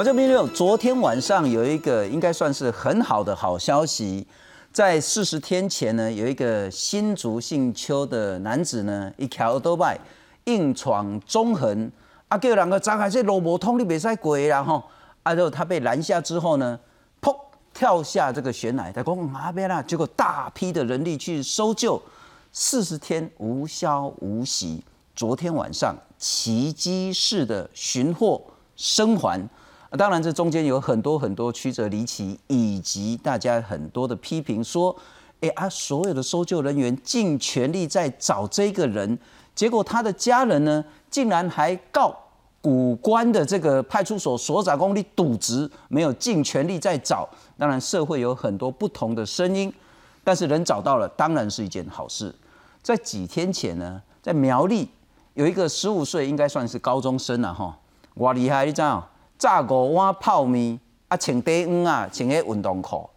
观众朋友，昨天晚上有一个应该算是很好的好消息，在四十天前呢，有一个新竹姓邱的男子呢，一条都拜硬闯中横，啊，叫两个张开这路无通，你别使过啦吼，啊，就他被拦下之后呢，砰跳下这个悬崖，他讲哪边啦？结果大批的人力去搜救，四十天无消无息，昨天晚上奇迹式的寻获生还。当然，这中间有很多很多曲折离奇，以及大家很多的批评，说，哎啊，所有的搜救人员尽全力在找这个人，结果他的家人呢，竟然还告古关的这个派出所所长公你渎职，没有尽全力在找。当然，社会有很多不同的声音，但是人找到了，当然是一件好事。在几天前呢，在苗栗有一个十五岁，应该算是高中生了哈，哇厉害，你知道？炸五碗泡面啊，穿低温啊，穿个运动裤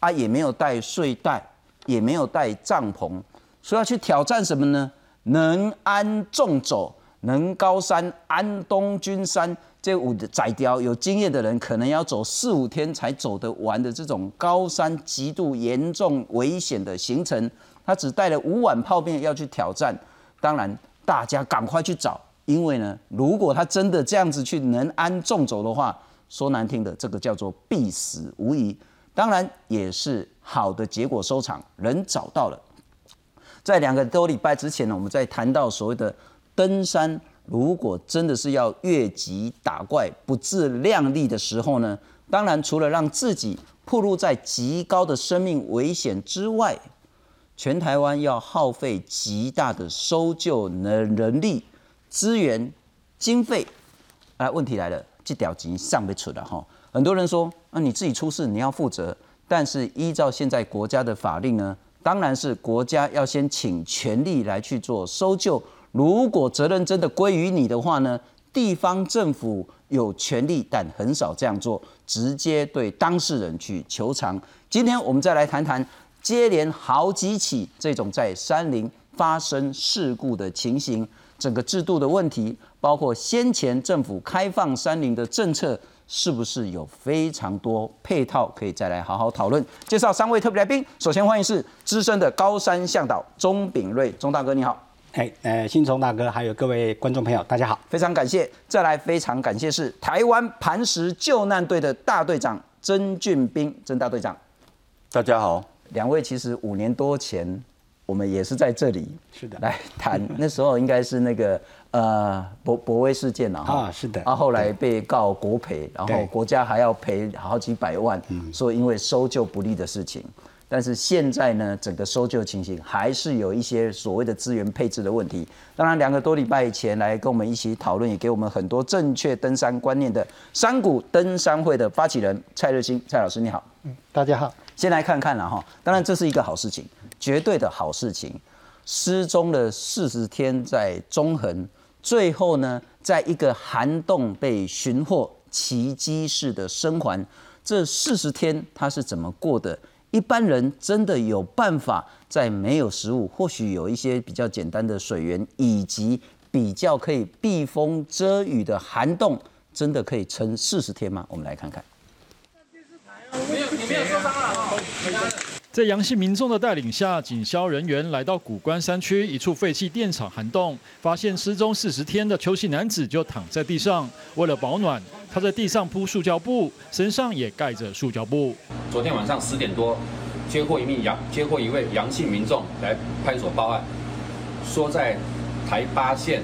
啊，也没有带睡袋，也没有带帐篷，所以要去挑战什么呢？能安重走，能高山安东君山，这五窄雕有经验的人，可能要走四五天才走得完的这种高山极度严重危险的行程，他只带了五碗泡面要去挑战。当然，大家赶快去找。因为呢，如果他真的这样子去能安纵走的话，说难听的，这个叫做必死无疑。当然也是好的结果收场，人找到了。在两个多礼拜之前呢，我们在谈到所谓的登山，如果真的是要越级打怪、不自量力的时候呢，当然除了让自己暴露在极高的生命危险之外，全台湾要耗费极大的搜救能人力。资源、经费，啊，问题来了，这条钱上不出了哈。很多人说，那你自己出事你要负责，但是依照现在国家的法令呢，当然是国家要先请权力来去做搜救。如果责任真的归于你的话呢，地方政府有权利，但很少这样做，直接对当事人去求偿。今天我们再来谈谈接连好几起这种在山林发生事故的情形。整个制度的问题，包括先前政府开放山林的政策，是不是有非常多配套可以再来好好讨论？介绍三位特别来宾，首先欢迎是资深的高山向导钟炳瑞，钟大哥你好。哎，呃，新钟大哥，还有各位观众朋友，大家好，非常感谢。再来非常感谢是台湾磐石救难队的大队长曾俊斌，曾大队长，大家好。两位其实五年多前。我们也是在这里，是的，来谈那时候应该是那个呃博博威事件了啊，是的，啊后来被告国赔，然后国家还要赔好几百万，说因为搜救不利的事情，但是现在呢，整个搜救情形还是有一些所谓的资源配置的问题。当然，两个多礼拜以前来跟我们一起讨论，也给我们很多正确登山观念的山谷登山会的发起人蔡日新蔡老师，你好，嗯，大家好，先来看看了哈，当然这是一个好事情。绝对的好事情，失踪了四十天在中横，最后呢，在一个涵洞被寻获，奇迹式的生还。这四十天他是怎么过的？一般人真的有办法在没有食物，或许有一些比较简单的水源，以及比较可以避风遮雨的涵洞，真的可以撑四十天吗？我们来看看。没有，你没有受伤了在杨姓民众的带领下，警消人员来到古关山区一处废弃电厂涵洞，发现失踪四十天的邱姓男子就躺在地上。为了保暖，他在地上铺塑胶布，身上也盖着塑胶布。昨天晚上十点多，接获一名杨接获一位杨姓民众来派出所报案，说在台八线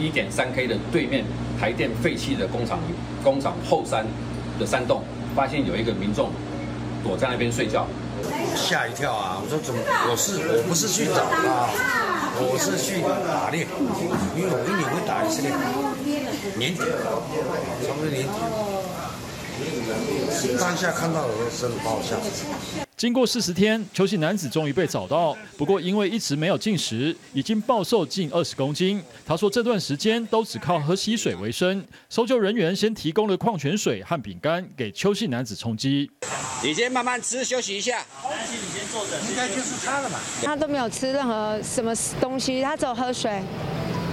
一点三 K 的对面台电废弃的工厂工厂后山的山洞，发现有一个民众躲在那边睡觉。吓一跳啊！我说怎么？我是我不是去找他，我是去打猎，因为我一年会打一次猎，年底，差不多年底。当下看到的时候，真的把我吓死。经过四十天，邱姓男子终于被找到。不过因为一直没有进食，已经暴瘦近二十公斤。他说这段时间都只靠喝溪水为生。搜救人员先提供了矿泉水和饼干给邱姓男子充饥。你先慢慢吃，休息一下。你先坐着，应该就是他了嘛。他都没有吃任何什么东西，他只有喝水。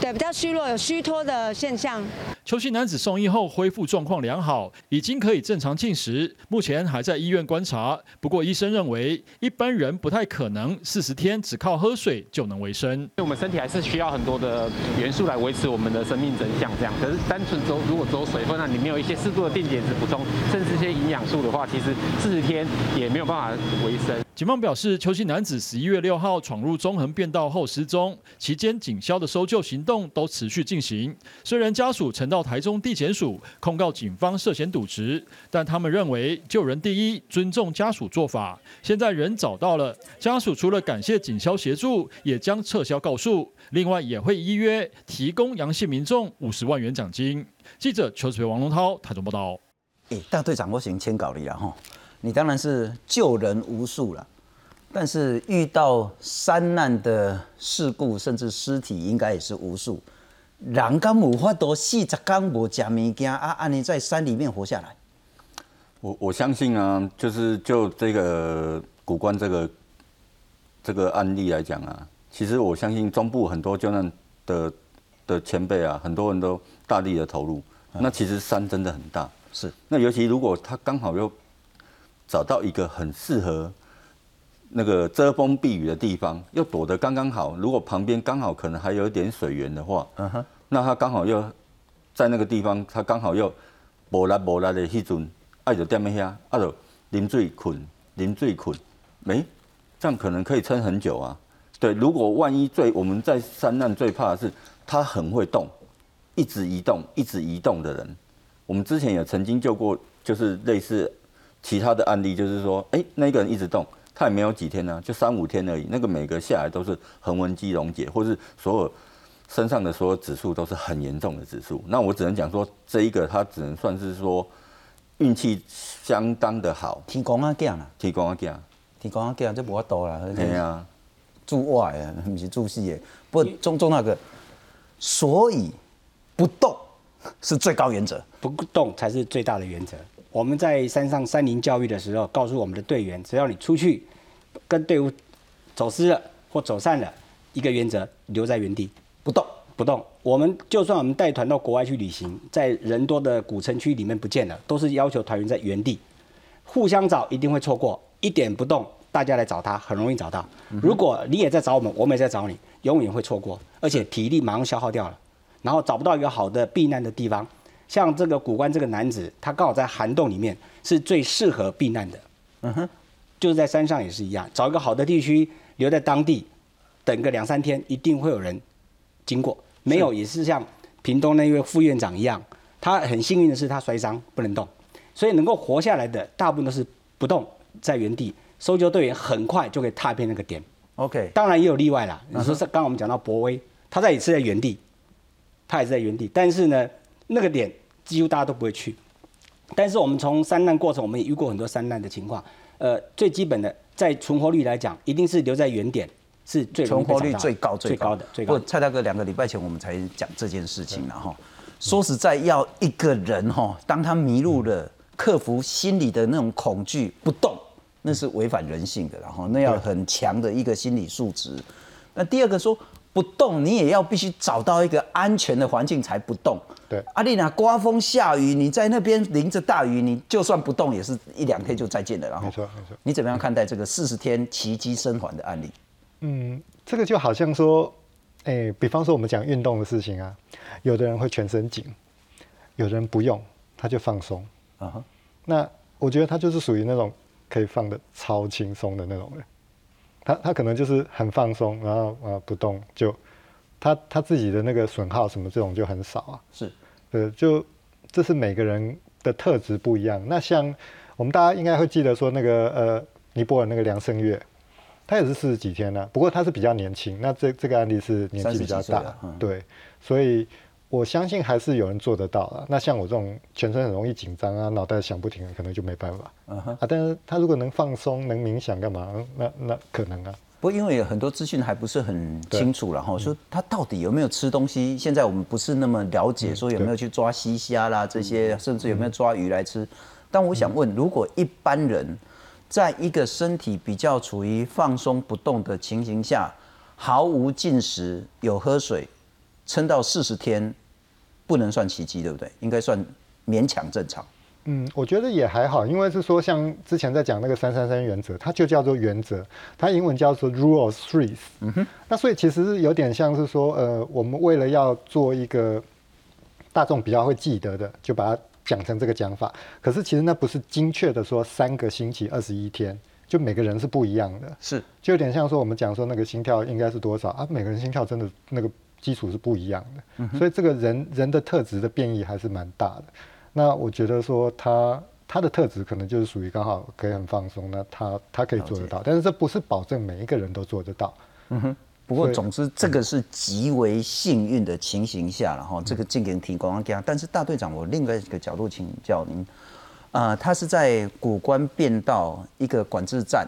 对，比较虚弱，有虚脱的现象。邱姓男子送医后恢复状况良好，已经可以正常进食，目前还在医院观察。不过医生认为，一般人不太可能四十天只靠喝水就能维生。我们身体还是需要很多的元素来维持我们的生命真相，这样。可是单纯走，如果走水分，那你没有一些适度的电解质补充，甚至一些营养素的话，其实四十天也没有办法维生。警方表示，邱姓男子十一月六号闯入中横变道后失踪，期间警消的搜救行动都持续进行。虽然家属曾到台中地检署控告警方涉嫌渎职，但他们认为救人第一，尊重家属做法。现在人找到了，家属除了感谢警消协助，也将撤销告诉，另外也会依约提供阳性民众五十万元奖金。记者邱子培、王龙涛台中报道。哎，大队长，我先签稿你了哈。你当然是救人无数了，但是遇到山难的事故，甚至尸体应该也是无数。人敢无法多四十天无食物件啊，安尼在山里面活下来。我我相信啊，就是就这个古关这个这个案例来讲啊，其实我相信中部很多救难的的前辈啊，很多人都大力的投入。那其实山真的很大，是。那尤其如果他刚好又找到一个很适合那个遮风避雨的地方，又躲得刚刚好。如果旁边刚好可能还有一点水源的话，嗯哼，那他刚好又在那个地方，他刚好又无力无力的迄阵，爱就踮在遐，啊就啉水困，啉水困，没，这样可能可以撑很久啊。对，如果万一最我们在山难最怕的是他很会动，一直移动，一直移动的人。我们之前也曾经救过，就是类似。其他的案例就是说，哎，那个人一直动，他也没有几天呢，就三五天而已。那个每个下来都是横纹肌溶解，或是所有身上的所有指数都是很严重的指数。那我只能讲说，这一个他只能算是说运气相当的好。天公啊，讲啊，天公啊，讲，天公啊，讲，这无法度啦。对啊，住外啊，不是住戏的。不过中中那个，所以不动是最高原则，不动才是最大的原则。我们在山上山林教育的时候，告诉我们的队员，只要你出去跟队伍走失了或走散了，一个原则，留在原地不动不动。我们就算我们带团到国外去旅行，在人多的古城区里面不见了，都是要求团员在原地，互相找一定会错过，一点不动，大家来找他很容易找到。如果你也在找我们，我们也在找你，永远会错过，而且体力马上消耗掉了，然后找不到一个好的避难的地方。像这个古关这个男子，他刚好在涵洞里面是最适合避难的。嗯哼，就是在山上也是一样，找一个好的地区留在当地，等个两三天，一定会有人经过。没有也是像屏东那位副院长一样，他很幸运的是他摔伤不能动，所以能够活下来的大部分都是不动在原地。搜救队员很快就可以踏遍那个点。OK，当然也有例外啦。你说是刚刚我们讲到博威，他在也是在原地，他也是在原地，但是呢，那个点。几乎大家都不会去，但是我们从三难过程，我们也遇过很多三难的情况。呃，最基本的，在存活率来讲，一定是留在原点是最存活率最高最高的。不过蔡大哥两个礼拜前我们才讲这件事情了哈。说实在，要一个人哈，当他迷路了，克服心里的那种恐惧不动，那是违反人性的，然后那要很强的一个心理素质。那第二个说。不动，你也要必须找到一个安全的环境才不动。对，阿丽娜，刮风下雨，你在那边淋着大雨，你就算不动，也是一两天就再见了。然后，没错没错。你怎么样看待这个四十天奇迹生还的案例？嗯，这个就好像说，哎，比方说我们讲运动的事情啊，有的人会全身紧，有的人不用，他就放松。啊哈。那我觉得他就是属于那种可以放的超轻松的那种人。他他可能就是很放松，然后呃不动，就他他自己的那个损耗什么这种就很少啊。是，呃，就这是每个人的特质不一样。那像我们大家应该会记得说那个呃尼泊尔那个梁胜月，他也是四十几天呢，不过他是比较年轻。那这这个案例是年纪比较大，对，所以。我相信还是有人做得到了。那像我这种全身很容易紧张啊，脑袋想不停，可能就没办法。啊，但是他如果能放松、能冥想干嘛？那那可能啊。不过因为有很多资讯还不是很清楚，然后说他到底有没有吃东西？现在我们不是那么了解，说有没有去抓西虾啦这些，甚至有没有抓鱼来吃。但我想问，如果一般人在一个身体比较处于放松不动的情形下，毫无进食，有喝水。撑到四十天，不能算奇迹，对不对？应该算勉强正常。嗯，我觉得也还好，因为是说像之前在讲那个三三三原则，它就叫做原则，它英文叫做 rule of threes。嗯哼，那所以其实是有点像是说，呃，我们为了要做一个大众比较会记得的，就把它讲成这个讲法。可是其实那不是精确的说三个星期二十一天，就每个人是不一样的。是，就有点像说我们讲说那个心跳应该是多少啊？每个人心跳真的那个基础是不一样的，所以这个人人的特质的变异还是蛮大的。那我觉得说他他的特质可能就是属于刚好可以很放松，那他他可以做得到，但是这不是保证每一个人都做得到。嗯哼。不过总之这个是极为幸运的情形下，然后这个进行提供给他。但是大队长，我另外一个角度请教您，啊，他是在古关变道一个管制站，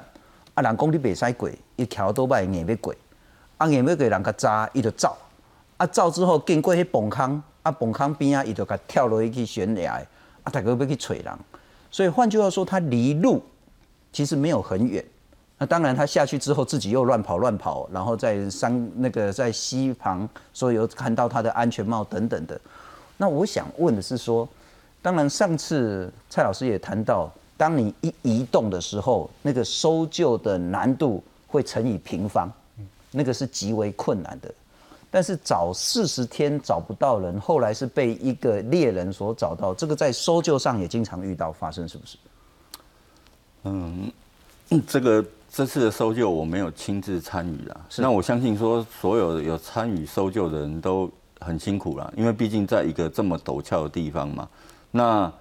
啊，人讲你袂使过，一条都摆硬要过，啊，硬要过人家扎，伊就走，啊，走之后经过迄崩坑。啊，崩坑边啊，伊就甲跳落去悬崖，啊，大家要去找人，所以换句话说，他离路其实没有很远。那当然，他下去之后自己又乱跑乱跑，然后在山那个在溪旁，所以有看到他的安全帽等等的。那我想问的是说，当然上次蔡老师也谈到，当你一移动的时候，那个搜救的难度会乘以平方，那个是极为困难的。但是找四十天找不到人，后来是被一个猎人所找到，这个在搜救上也经常遇到发生，是不是？嗯，这个这次的搜救我没有亲自参与啊，那我相信说所有有参与搜救的人都很辛苦啦，因为毕竟在一个这么陡峭的地方嘛，那。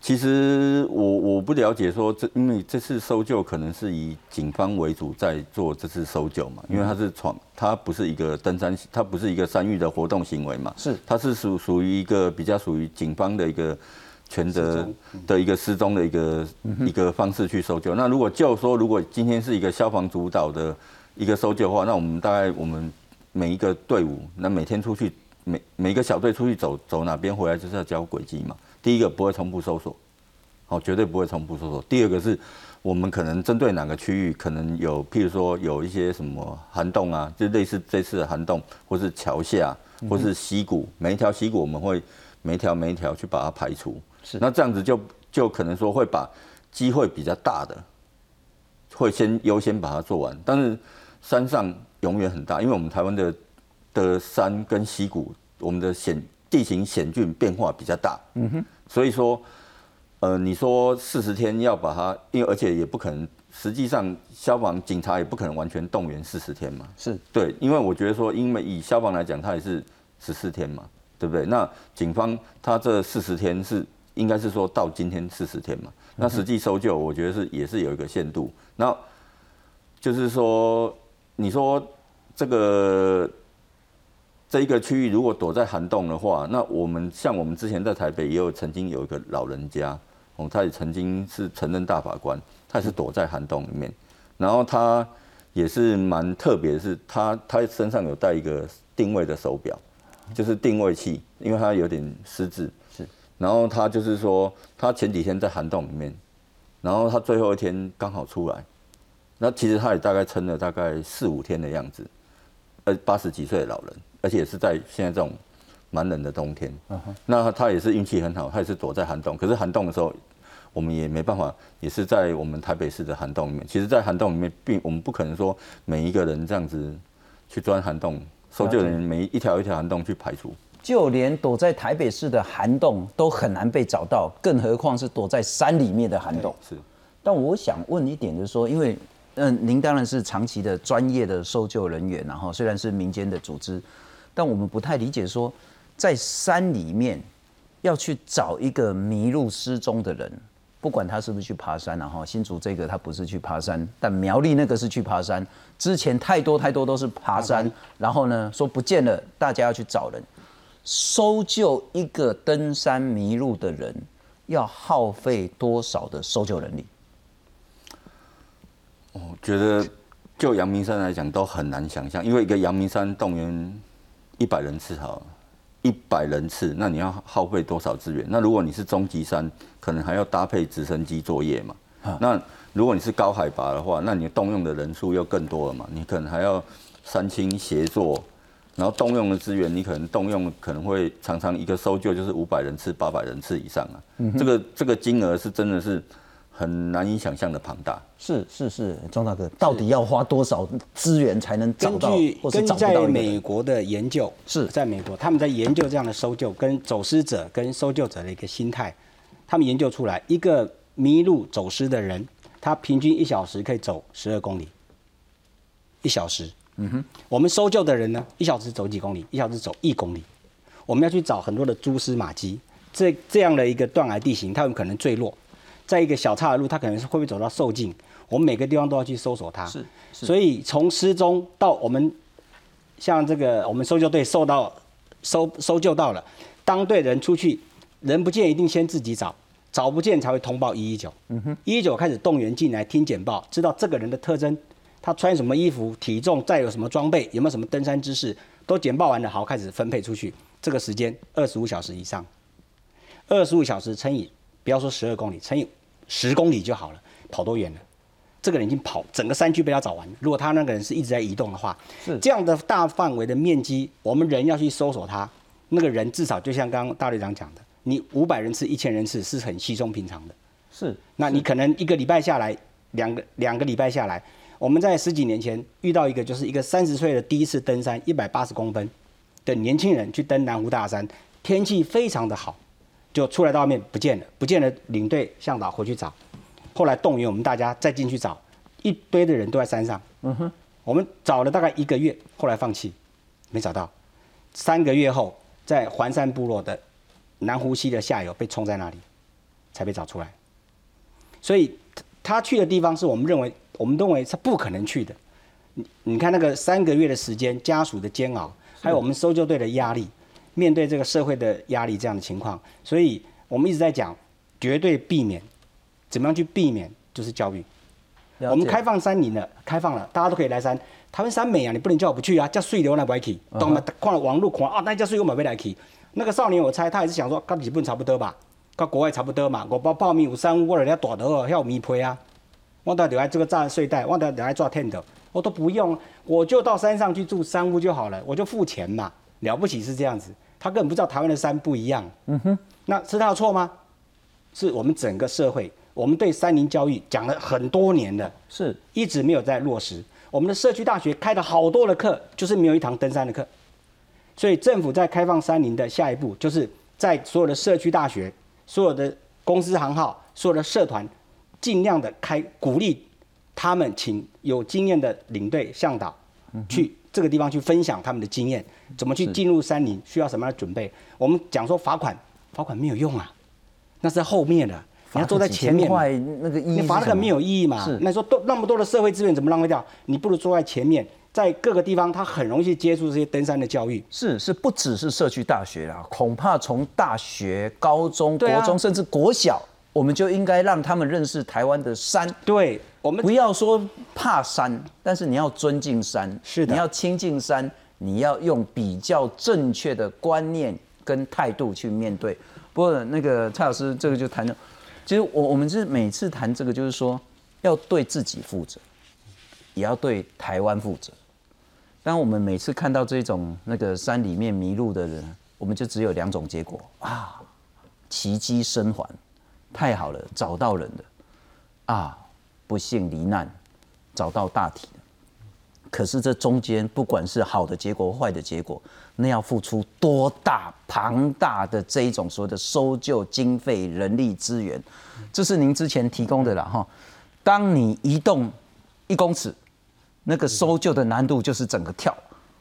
其实我我不了解说这，因为这次搜救可能是以警方为主在做这次搜救嘛，因为它是闯，它不是一个登山，它不是一个山域的活动行为嘛，是，它是属属于一个比较属于警方的一个全责的一个失踪的一个一个方式去搜救。那如果就说如果今天是一个消防主导的一个搜救的话，那我们大概我们每一个队伍，那每天出去每每一个小队出去走走哪边回来就是要交轨迹嘛。第一个不会重复搜索，好，绝对不会重复搜索。第二个是，我们可能针对哪个区域，可能有，譬如说有一些什么涵洞啊，就类似这次的涵洞，或是桥下，或是溪谷，每一条溪谷我们会每一条每一条去把它排除。是，那这样子就就可能说会把机会比较大的，会先优先把它做完。但是山上永远很大，因为我们台湾的的山跟溪谷，我们的险。地形险峻，变化比较大，嗯哼，所以说，呃，你说四十天要把它，因为而且也不可能，实际上消防警察也不可能完全动员四十天嘛，是对，因为我觉得说，因为以消防来讲，它也是十四天嘛，对不对？那警方他这四十天是应该是说到今天四十天嘛，那实际搜救我觉得是也是有一个限度，那就是说，你说这个。这一个区域如果躲在涵洞的话，那我们像我们之前在台北也有曾经有一个老人家，哦，他也曾经是承认大法官，他也是躲在涵洞里面，然后他也是蛮特别的是，他他身上有带一个定位的手表，就是定位器，因为他有点失智，是，然后他就是说他前几天在涵洞里面，然后他最后一天刚好出来，那其实他也大概撑了大概四五天的样子，呃，八十几岁的老人。而且也是在现在这种蛮冷的冬天，那他也是运气很好，他也是躲在寒洞。可是寒洞的时候，我们也没办法，也是在我们台北市的寒洞里面。其实，在寒洞里面，并我们不可能说每一个人这样子去钻寒洞，搜救人员每一条一条寒洞去排除。就连躲在台北市的涵洞都很难被找到，更何况是躲在山里面的涵洞。是。但我想问一点，就是说，因为嗯，您当然是长期的专业的搜救人员，然后虽然是民间的组织。但我们不太理解，说在山里面要去找一个迷路失踪的人，不管他是不是去爬山，然后新竹这个他不是去爬山，但苗栗那个是去爬山。之前太多太多都是爬山，然后呢说不见了，大家要去找人，搜救一个登山迷路的人，要耗费多少的搜救能力？我觉得就阳明山来讲都很难想象，因为一个阳明山动员。一百人次好，一百人次，那你要耗费多少资源？那如果你是中级山，可能还要搭配直升机作业嘛。那如果你是高海拔的话，那你动用的人数又更多了嘛。你可能还要三清协作，然后动用的资源，你可能动用可能会常常一个搜救就是五百人次、八百人次以上啊，这个这个金额是真的是很难以想象的庞大。是是是，庄大哥，到底要花多少资源才能找根到，根据在美人？国的研究，是在美国他们在研究这样的搜救跟走失者跟搜救者的一个心态，他们研究出来，一个迷路走失的人，他平均一小时可以走十二公里，一小时。嗯哼，我们搜救的人呢，一小时走几公里？一小时走一公里。我们要去找很多的蛛丝马迹，这这样的一个断崖地形，他有可能坠落，在一个小岔的路，它可能是会不会走到受尽？我们每个地方都要去搜索它。是是所以从失踪到我们像这个我们搜救队受到搜搜救到了，当队人出去，人不见一定先自己找，找不见才会通报一一九。嗯哼，一一九开始动员进来听简报，知道这个人的特征，他穿什么衣服、体重、再有什么装备、有没有什么登山知识，都简报完了，好开始分配出去。这个时间二十五小时以上，二十五小时乘以不要说十二公里，乘以十公里就好了，跑多远了？这个人已经跑整个山区被他找完。如果他那个人是一直在移动的话，是这样的大范围的面积，我们人要去搜索他，那个人至少就像刚刚大队长讲的，你五百人次、一千人次是很稀松平常的。是那你可能一个礼拜下来，两个两个礼拜下来，我们在十几年前遇到一个，就是一个三十岁的第一次登山，一百八十公分的年轻人去登南湖大山，天气非常的好，就出来到外面不见了，不见了，领队向导回去找，后来动员我们大家再进去找，一堆的人都在山上，嗯哼，我们找了大概一个月，后来放弃，没找到，三个月后，在环山部落的南湖溪的下游被冲在那里，才被找出来。所以他去的地方是我们认为，我们认为是不可能去的。你你看那个三个月的时间，家属的煎熬，还有我们搜救队的压力，面对这个社会的压力这样的情况，所以我们一直在讲，绝对避免，怎么样去避免，就是教育。我们开放山林了，开放了，大家都可以来山。台湾山美啊，你不能叫我不去啊，叫水流那不爱去。懂吗？看了网络看啊，那叫水我买不来去。那个少年，我猜他也是想说，跟日本差不多吧，跟国外差不多嘛。我包泡面有三屋，我人家大头还有米皮啊。我到底爱这个炸睡袋，我到底爱抓 tent，我都不用，我就到山上去住三屋就好了，我就付钱嘛。了不起是这样子，他根本不知道台湾的山不一样。嗯哼，那是他的错吗？是我们整个社会，我们对山林教育讲了很多年了，是一直没有在落实。我们的社区大学开了好多的课，就是没有一堂登山的课。所以政府在开放山林的下一步，就是在所有的社区大学、所有的公司行号、所有的社团，尽量的开鼓励他们请有经验的领队向导去这个地方去分享他们的经验，怎么去进入山林，需要什么样的准备。我们讲说罚款，罚款没有用啊，那是在后面的，你要坐在前面你罚那个没有意义嘛是？那你说多那么多的社会资源怎么浪费掉？你不如坐在前面，在各个地方他很容易接触这些登山的教育。是是不只是社区大学啦，恐怕从大学、高中、国中甚至国小，我们就应该让他们认识台湾的山。对，我们不要说怕山，但是你要尊敬山，是的你要亲近山，你要用比较正确的观念跟态度去面对。不过那个蔡老师这个就谈到，其实我我们是每次谈这个，就是说要对自己负责，也要对台湾负责。当我们每次看到这种那个山里面迷路的人，我们就只有两种结果啊，奇迹生还，太好了，找到人了，啊，不幸罹难，找到大体了。可是这中间不管是好的结果或坏的结果，那要付出多大庞大的这一种所谓的搜救经费、人力资源，这是您之前提供的了哈。当你移动一公尺，那个搜救的难度就是整个跳。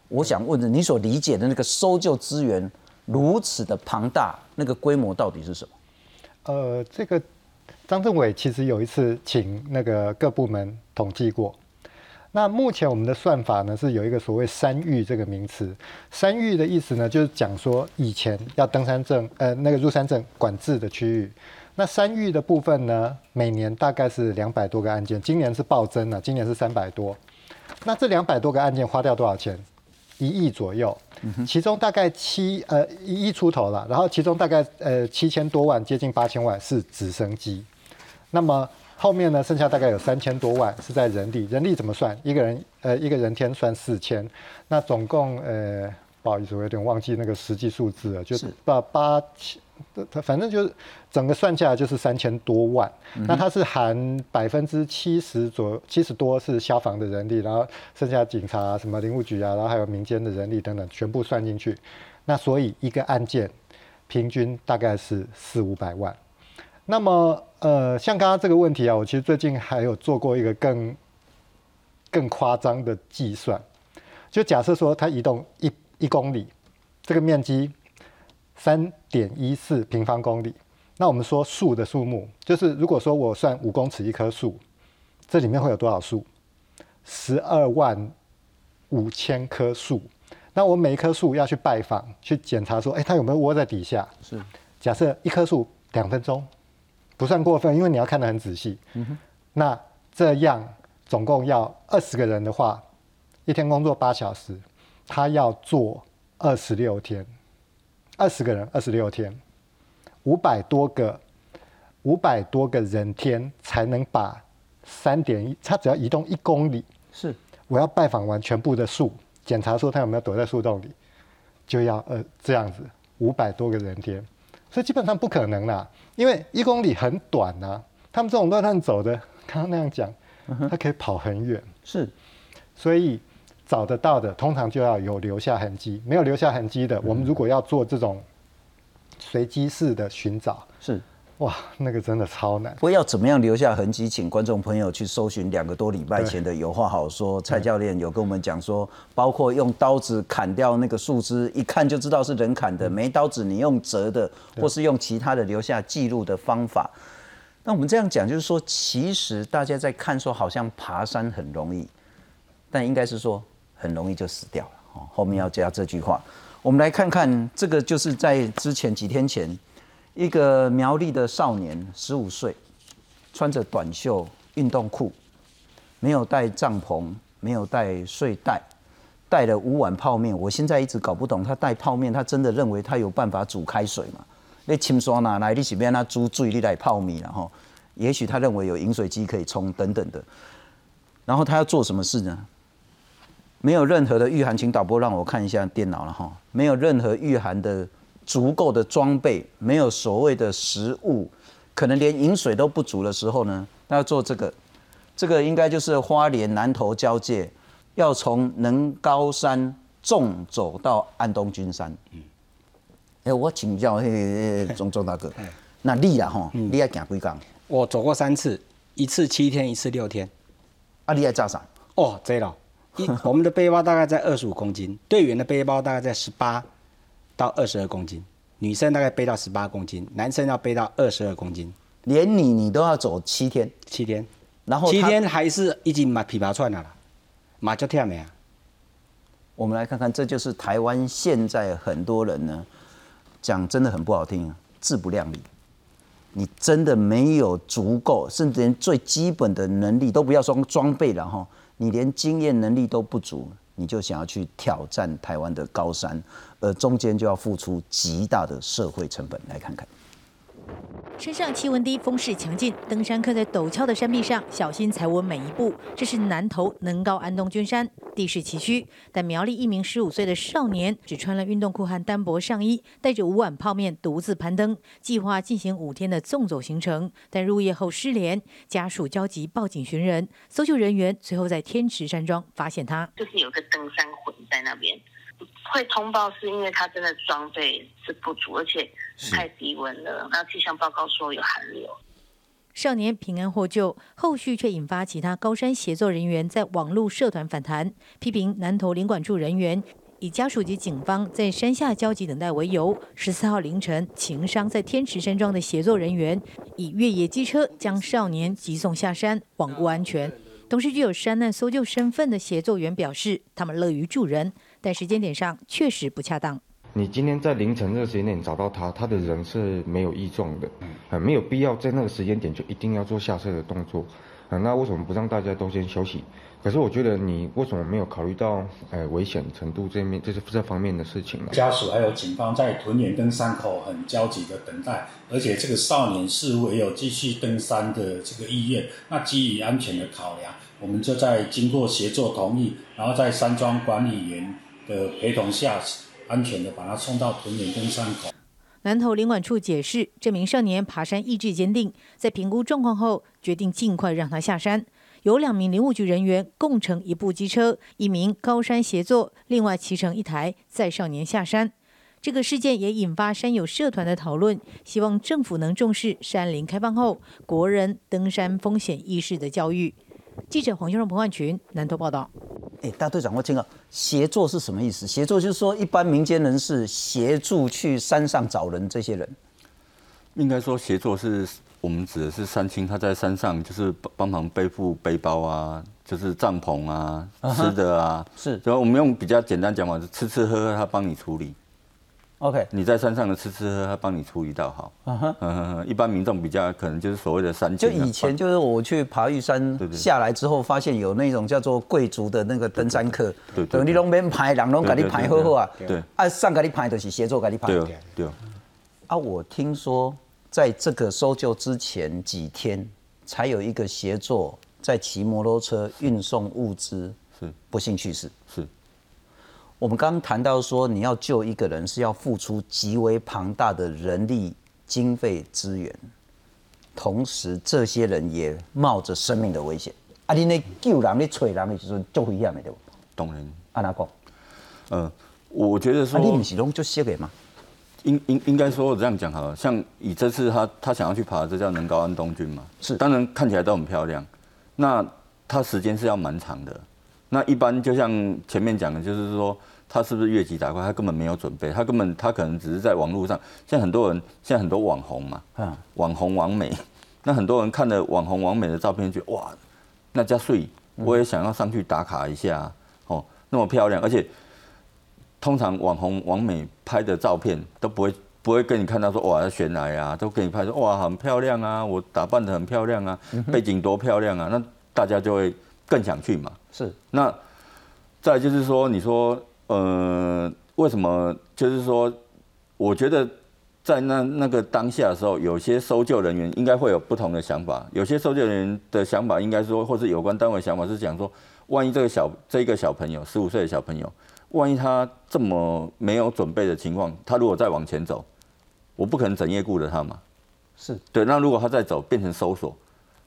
我想问的，你所理解的那个搜救资源如此的庞大，那个规模到底是什么？呃，这个张政委其实有一次请那个各部门统计过。那目前我们的算法呢是有一个所谓山域这个名词，山域的意思呢就是讲说以前要登山证，呃，那个入山证管制的区域。那山域的部分呢，每年大概是两百多个案件，今年是暴增了，今年是三百多。那这两百多个案件花掉多少钱？一亿左右，其中大概七呃一亿出头了，然后其中大概呃七千多万，接近八千万是直升机。那么后面呢，剩下大概有三千多万是在人力，人力怎么算？一个人呃一个人天算四千，那总共呃不好意思，我有点忘记那个实际数字了，就是八八千，它反正就是整个算下来就是三千多万。那它是含百分之七十左七十多是消防的人力，然后剩下警察、什么林务局啊，然后还有民间的人力等等，全部算进去。那所以一个案件平均大概是四五百万。那么呃，像刚刚这个问题啊，我其实最近还有做过一个更更夸张的计算。就假设说它移动一一公里，这个面积三点一四平方公里，那我们说树的数目，就是如果说我算五公尺一棵树，这里面会有多少树？十二万五千棵树。那我每一棵树要去拜访，去检查说，哎，它有没有窝在底下？是。假设一棵树两分钟，不算过分，因为你要看得很仔细。嗯。那这样总共要二十个人的话。一天工作八小时，他要做二十六天，二十个人二十六天，五百多个，五百多个人天才能把三点一，他只要移动一公里，是我要拜访完全部的树，检查说他有没有躲在树洞里，就要呃这样子五百多个人天，所以基本上不可能啦，因为一公里很短呐，他们这种乱乱走的，刚刚那样讲，他可以跑很远，是，所以。找得到的，通常就要有留下痕迹；没有留下痕迹的，我们如果要做这种随机式的寻找，是哇，那个真的超难。不过要怎么样留下痕迹，请观众朋友去搜寻两个多礼拜前的有话好说。蔡教练有跟我们讲说，包括用刀子砍掉那个树枝，一看就知道是人砍的；没刀子，你用折的，或是用其他的留下记录的方法。那我们这样讲，就是说，其实大家在看说，好像爬山很容易，但应该是说。很容易就死掉了哦。后面要加这句话，我们来看看这个，就是在之前几天前，一个苗栗的少年，十五岁，穿着短袖运动裤，没有带帐篷，没有带睡袋，带了五碗泡面。我现在一直搞不懂，他带泡面，他真的认为他有办法煮开水吗？那清刷哪来？你是边他煮水，你来泡面然后，也许他认为有饮水机可以冲等等的。然后他要做什么事呢？没有任何的御寒，请导播让我看一下电脑了哈。没有任何御寒的足够的装备，没有所谓的食物，可能连饮水都不足的时候呢，那要做这个，这个应该就是花莲南投交界，要从能高山纵走到安东军山。嗯，哎，我请教嘿钟钟大哥，那你啊哈，你要行几工？我走过三次，一次七天，一次六天。啊，你要加啥？哦，这了。一我们的背包大概在二十五公斤，队员的背包大概在十八到二十二公斤，女生大概背到十八公斤，男生要背到二十二公斤。连你你都要走七天，七天，然后七天还是已经马琵琶串了啦，马就跳没啊？我们来看看，这就是台湾现在很多人呢，讲真的很不好听，自不量力。你真的没有足够，甚至连最基本的能力都不要说装备了哈。你连经验能力都不足，你就想要去挑战台湾的高山，而中间就要付出极大的社会成本。来看看。山上气温低，风势强劲，登山客在陡峭的山壁上小心踩稳每一步。这是南投能高安东军山，地势崎岖。但苗栗一名十五岁的少年只穿了运动裤和单薄上衣，带着五碗泡面独自攀登，计划进行五天的纵走行程。但入夜后失联，家属焦急报警寻人，搜救人员随后在天池山庄发现他，就是有个登山魂在那边。会通报是因为他真的装备是不足，而且太低温了。那气象报告说有寒流。少年平安获救，后续却引发其他高山协作人员在网络社团反弹，批评南投领管处人员以家属及警方在山下焦急等待为由，十四号凌晨情伤在天池山庄的协作人员以越野机车将少年急送下山，罔顾安全。同时具有山难搜救身份的协作员表示，他们乐于助人。在时间点上确实不恰当。你今天在凌晨这个时间点找到他，他的人是没有异状的，啊，没有必要在那个时间点就一定要做下车的动作，啊，那为什么不让大家都先休息？可是我觉得你为什么没有考虑到，呃，危险程度这面，这是这方面的事情呢？家属还有警方在屯岩登山口很焦急的等待，而且这个少年似乎也有继续登山的这个意愿。那基于安全的考量，我们就在经过协作同意，然后在山庄管理员。的陪同下，安全的把他送到屯岩登山口。南投领管处解释，这名少年爬山意志坚定，在评估状况后，决定尽快让他下山。有两名林务局人员共乘一部机车，一名高山协作，另外骑乘一台载少年下山。这个事件也引发山友社团的讨论，希望政府能重视山林开放后国人登山风险意识的教育。记者黄秀荣、彭万群南投报道。哎，大队长，我听了协作是什么意思？协作就是说一般民间人士协助去山上找人，这些人应该说协作是我们指的是山青，他在山上就是帮忙背负背包啊，就是帐篷啊、吃的啊，是。然后我们用比较简单讲法，是吃吃喝喝他帮你处理。OK，你在山上的吃吃喝，喝帮你出一道好。嗯哼，嗯一般民众比较可能就是所谓的山就以前就是我去爬玉山下来之后，发现有那种叫做贵族的那个登山客，对对，你拢免排，人拢给你排好好啊。对，啊上给你排就是协作给你排。对对。啊，我听说在这个搜救之前几天，才有一个协作在骑摩托车运送物资，是不幸去世。是。我们刚刚谈到说，你要救一个人是要付出极为庞大的人力、经费资源，同时这些人也冒着生命的危险。啊，你那救人、你找人的时候就危险的对不？懂人。安哪讲？嗯，我觉得说，你不是拢就写给吗？应应应该说，我这样讲好了，像以这次他他想要去爬，这叫能高安东军嘛，是，当然看起来都很漂亮。那他时间是要蛮长的。那一般就像前面讲的，就是说他是不是越级打怪，他根本没有准备，他根本他可能只是在网络上，像很多人现在很多网红嘛，啊，网红网美，那很多人看了网红网美的照片，觉得哇，那加税，我也想要上去打卡一下，哦，那么漂亮，而且通常网红网美拍的照片都不会不会跟你看到说哇悬崖啊，都给你拍说哇很漂亮啊，我打扮的很漂亮啊，背景多漂亮啊，那大家就会。更想去嘛？是。那再就是说，你说，呃，为什么？就是说，我觉得在那那个当下的时候，有些搜救人员应该会有不同的想法。有些搜救人员的想法，应该说，或是有关单位想法是讲说，万一这个小这一个小朋友，十五岁的小朋友，万一他这么没有准备的情况，他如果再往前走，我不可能整夜顾着他嘛。是对。那如果他再走，变成搜索。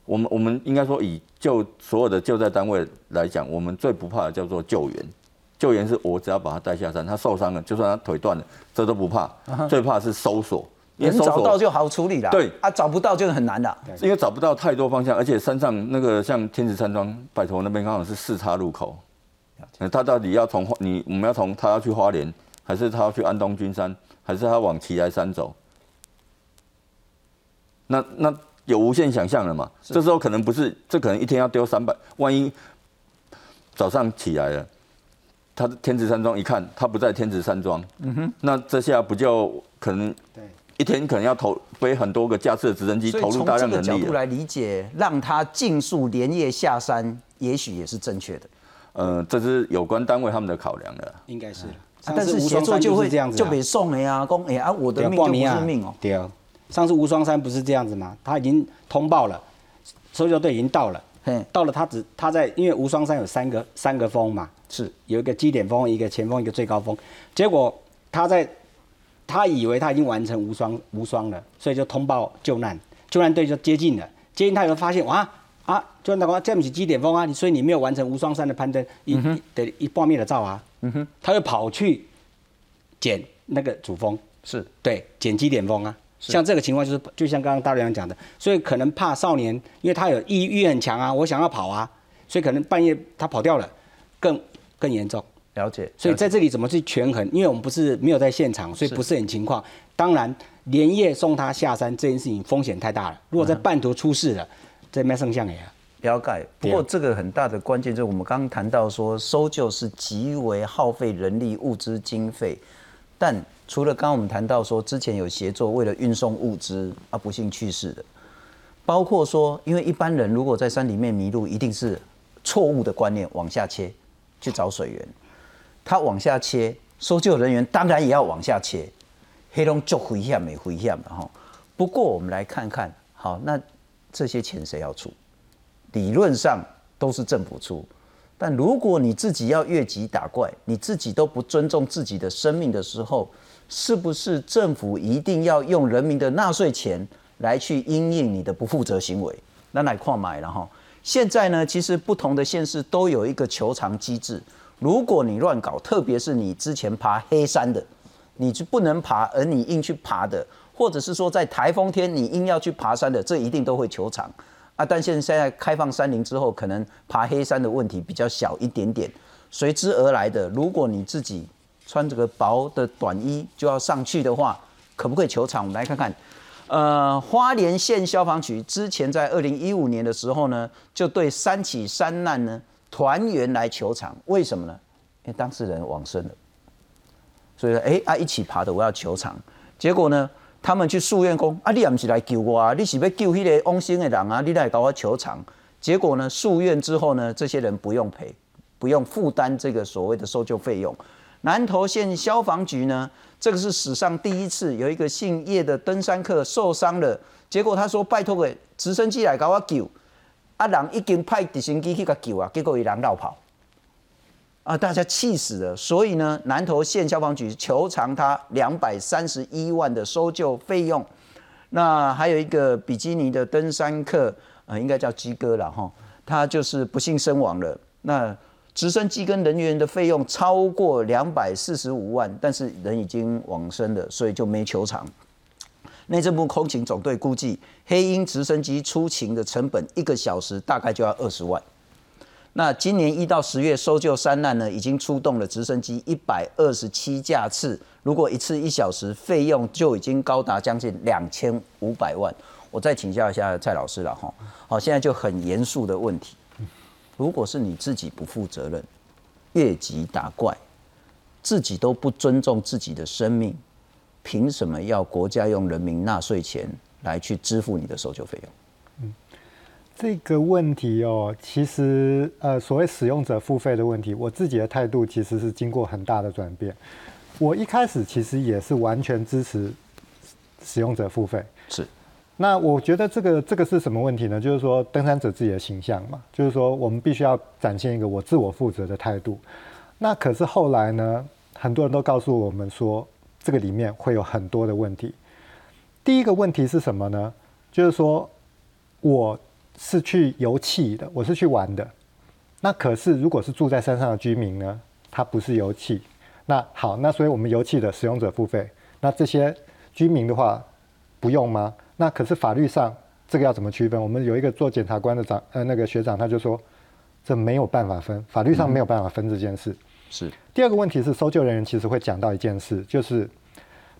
我们我们应该说，以救所有的救灾单位来讲，我们最不怕的叫做救援。救援是我只要把他带下山，他受伤了，就算他腿断了，这都不怕。最怕是搜索，因为找到就好处理了。对啊，找不到就是很难的，因为找不到太多方向，而且山上那个像天池山庄，拜托那边刚好是四岔路口。他到底要从你我们要从他要去花莲，还是他要去安东君山，还是他往奇来山走？那那。有无限想象了嘛？这时候可能不是，这可能一天要丢三百。万一早上起来了，他天池山庄一看他不在天池山庄，嗯哼，那这下不就可能对一天可能要投飞很多个架次的直升机，投入大量人力。从这个角度来理解，让他尽速连夜下山，也许也是正确的。呃，这是有关单位他们的考量的，应该是。但是协作就会这样子，就被送了呀，公哎啊，我的命就不是命哦。对啊。上次无双山不是这样子吗？他已经通报了，搜救队已经到了，到了他只他在因为无双山有三个三个峰嘛，是。有一个基点峰、一个前峰、一个最高峰。结果他在他以为他已经完成无双无双了，所以就通报救难，救难队就接近了，接近他以后发现哇啊，救难大哥这不是基点峰啊，所以你没有完成无双山的攀登，一的一报灭的照啊，嗯哼，他又跑去捡那个主峰，是。对捡基点峰啊。像这个情况就是，就像刚刚大良讲的，所以可能怕少年，因为他有意欲很强啊，我想要跑啊，所以可能半夜他跑掉了，更更严重。了解。所以在这里怎么去权衡？因为我们不是没有在现场，所以不是很情况。当然，连夜送他下山这件事情风险太大了。如果在半途出事了，这没剩下也了解。不过这个很大的关键就是我们刚刚谈到说，搜救是极为耗费人力、物资、经费，但。除了刚刚我们谈到说之前有协作为了运送物资而不幸去世的，包括说，因为一般人如果在山里面迷路，一定是错误的观念往下切去找水源，他往下切，搜救人员当然也要往下切，黑龙就回下没回下嘛哈。不过我们来看看，好，那这些钱谁要出？理论上都是政府出，但如果你自己要越级打怪，你自己都不尊重自己的生命的时候，是不是政府一定要用人民的纳税钱来去因应你的不负责行为？那来矿买了哈。现在呢，其实不同的县市都有一个求偿机制。如果你乱搞，特别是你之前爬黑山的，你是不能爬，而你硬去爬的，或者是说在台风天你硬要去爬山的，这一定都会求偿啊。但现在开放山林之后，可能爬黑山的问题比较小一点点。随之而来的，如果你自己穿这个薄的短衣就要上去的话，可不可以求偿？我们来看看，呃，花莲县消防局之前在二零一五年的时候呢，就对三起三难呢团员来求偿，为什么呢？因为当事人往生了，所以说，哎啊，一起爬的我要求偿，结果呢，他们去诉愿公啊，你也不是来救我啊，你是要救那个往生的人啊，你来搞我球场，结果呢，诉愿之后呢，这些人不用赔，不用负担这个所谓的搜救费用。南投县消防局呢，这个是史上第一次有一个姓叶的登山客受伤了，结果他说拜托个直升机来给我救，啊人已经派直升机去个救啊，结果一人绕跑，啊大家气死了，所以呢南投县消防局求偿他两百三十一万的搜救费用，那还有一个比基尼的登山客，呃应该叫鸡哥了哈，他就是不幸身亡了，那。直升机跟人员的费用超过两百四十五万，但是人已经往生了，所以就没求偿。内政部空勤总队估计，黑鹰直升机出勤的成本一个小时大概就要二十万。那今年一到十月搜救山难呢，已经出动了直升机一百二十七架次，如果一次一小时，费用就已经高达将近两千五百万。我再请教一下蔡老师了哈。好，现在就很严肃的问题。如果是你自己不负责任、越级打怪，自己都不尊重自己的生命，凭什么要国家用人民纳税钱来去支付你的搜救费用？嗯，这个问题哦，其实呃，所谓使用者付费的问题，我自己的态度其实是经过很大的转变。我一开始其实也是完全支持使用者付费，是。那我觉得这个这个是什么问题呢？就是说登山者自己的形象嘛，就是说我们必须要展现一个我自我负责的态度。那可是后来呢，很多人都告诉我们说，这个里面会有很多的问题。第一个问题是什么呢？就是说我是去游憩的，我是去玩的。那可是如果是住在山上的居民呢，他不是游憩。那好，那所以我们游憩的使用者付费，那这些居民的话不用吗？那可是法律上这个要怎么区分？我们有一个做检察官的长呃那个学长他就说，这没有办法分，法律上没有办法分这件事。是。第二个问题是搜救人员其实会讲到一件事，就是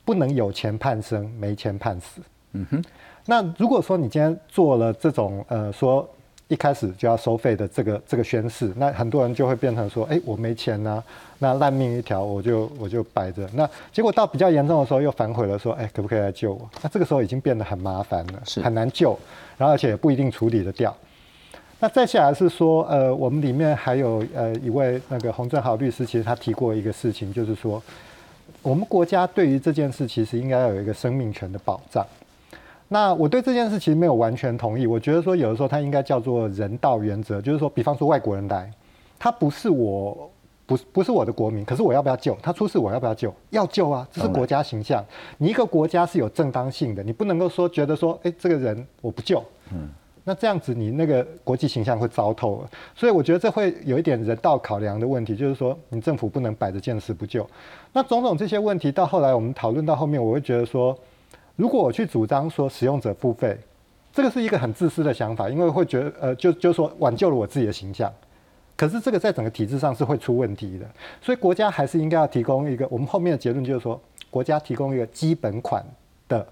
不能有钱判生，没钱判死。嗯哼。那如果说你今天做了这种呃说。一开始就要收费的这个这个宣誓，那很多人就会变成说，哎，我没钱呐，那烂命一条，我就我就摆着。那结果到比较严重的时候又反悔了，说，哎，可不可以来救我？那这个时候已经变得很麻烦了，是很难救，然后而且也不一定处理得掉。那再下来是说，呃，我们里面还有呃一位那个洪正豪律师，其实他提过一个事情，就是说，我们国家对于这件事其实应该要有一个生命权的保障。那我对这件事其实没有完全同意，我觉得说有的时候它应该叫做人道原则，就是说，比方说外国人来，他不是我，不不是我的国民，可是我要不要救他出事，我要不要救？要救啊，这是国家形象。你一个国家是有正当性的，你不能够说觉得说，哎，这个人我不救，嗯，那这样子你那个国际形象会糟透了。所以我觉得这会有一点人道考量的问题，就是说你政府不能摆着见死不救。那种种这些问题到后来我们讨论到后面，我会觉得说。如果我去主张说使用者付费，这个是一个很自私的想法，因为会觉得呃，就就说挽救了我自己的形象。可是这个在整个体制上是会出问题的，所以国家还是应该要提供一个。我们后面的结论就是说，国家提供一个基本款的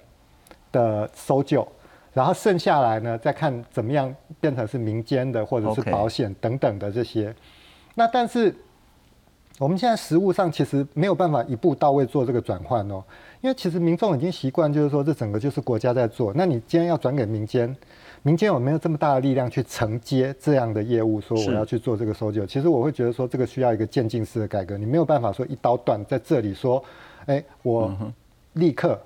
的搜救，然后剩下来呢，再看怎么样变成是民间的或者是保险等等的这些。那但是我们现在实物上其实没有办法一步到位做这个转换哦。因为其实民众已经习惯，就是说这整个就是国家在做。那你今天要转给民间，民间有没有这么大的力量去承接这样的业务？说我要去做这个搜救，其实我会觉得说这个需要一个渐进式的改革。你没有办法说一刀断在这里说，哎，我立刻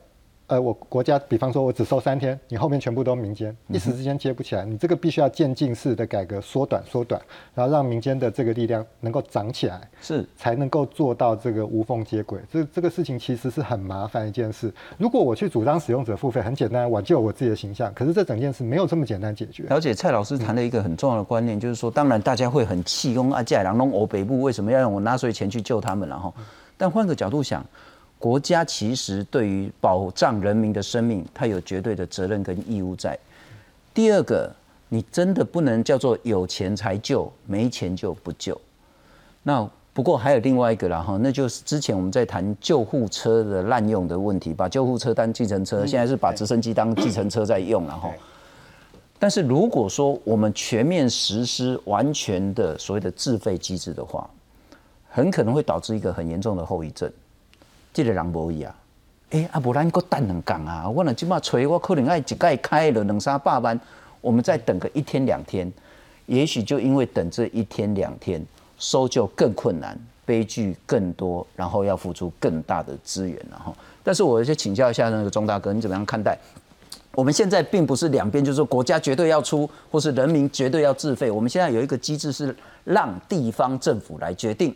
呃，我国家比方说我只收三天，你后面全部都民间，一时之间接不起来，你这个必须要渐进式的改革，缩短缩短，然后让民间的这个力量能够长起来，是才能够做到这个无缝接轨。这这个事情其实是很麻烦一件事。如果我去主张使用者付费，很简单，挽救我自己的形象，可是这整件事没有这么简单解决。了解蔡老师谈了一个很重要的观念，就是说，当然大家会很气，用啊，家人弄欧北部为什么要用我纳税钱去救他们，然后，但换个角度想。国家其实对于保障人民的生命，它有绝对的责任跟义务在。第二个，你真的不能叫做有钱才救，没钱就不救。那不过还有另外一个啦哈，那就是之前我们在谈救护车的滥用的问题，把救护车当计程车，现在是把直升机当计程车在用了哈。但是如果说我们全面实施完全的所谓的自费机制的话，很可能会导致一个很严重的后遗症。这个人无伊啊，哎，啊，无咱搁等两工啊，我若即马催，我可能爱一盖开了两三百万，我们再等个一天两天，也许就因为等这一天两天，搜救更困难，悲剧更多，然后要付出更大的资源了哈。但是我先请教一下那个钟大哥，你怎么样看待？我们现在并不是两边，就是说国家绝对要出，或是人民绝对要自费。我们现在有一个机制是让地方政府来决定。